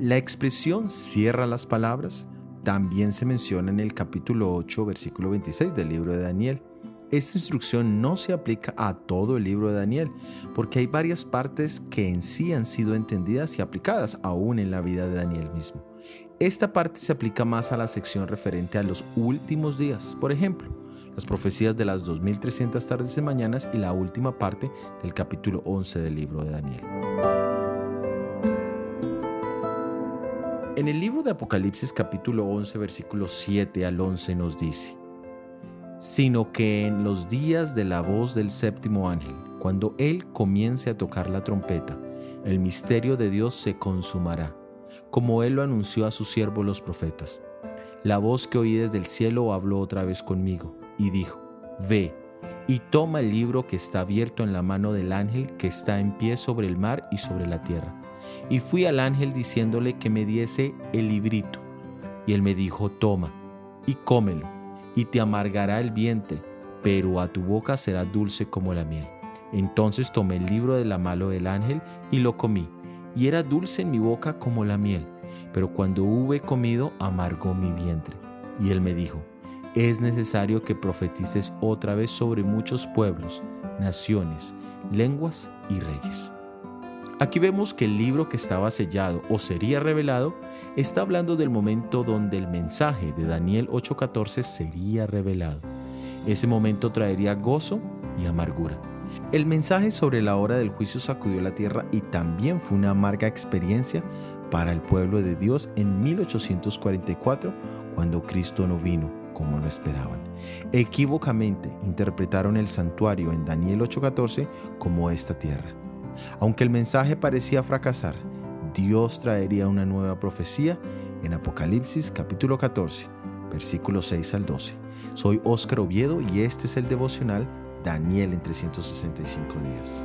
La expresión cierra las palabras también se menciona en el capítulo 8, versículo 26 del libro de Daniel. Esta instrucción no se aplica a todo el libro de Daniel, porque hay varias partes que en sí han sido entendidas y aplicadas aún en la vida de Daniel mismo. Esta parte se aplica más a la sección referente a los últimos días, por ejemplo, las profecías de las 2300 tardes y mañanas y la última parte del capítulo 11 del libro de Daniel. En el libro de Apocalipsis capítulo 11 versículos 7 al 11 nos dice, sino que en los días de la voz del séptimo ángel, cuando él comience a tocar la trompeta, el misterio de Dios se consumará, como él lo anunció a sus siervos los profetas. La voz que oí desde el cielo habló otra vez conmigo y dijo, Ve y toma el libro que está abierto en la mano del ángel que está en pie sobre el mar y sobre la tierra. Y fui al ángel diciéndole que me diese el librito. Y él me dijo, Toma y cómelo y te amargará el vientre, pero a tu boca será dulce como la miel. Entonces tomé el libro de la mano del ángel y lo comí, y era dulce en mi boca como la miel, pero cuando hube comido amargó mi vientre. Y él me dijo, es necesario que profetices otra vez sobre muchos pueblos, naciones, lenguas y reyes. Aquí vemos que el libro que estaba sellado o sería revelado está hablando del momento donde el mensaje de Daniel 8:14 sería revelado. Ese momento traería gozo y amargura. El mensaje sobre la hora del juicio sacudió la tierra y también fue una amarga experiencia para el pueblo de Dios en 1844, cuando Cristo no vino como lo esperaban. Equívocamente interpretaron el santuario en Daniel 8:14 como esta tierra. Aunque el mensaje parecía fracasar, Dios traería una nueva profecía en Apocalipsis capítulo 14, versículos 6 al 12. Soy Óscar Oviedo y este es el devocional Daniel en 365 días.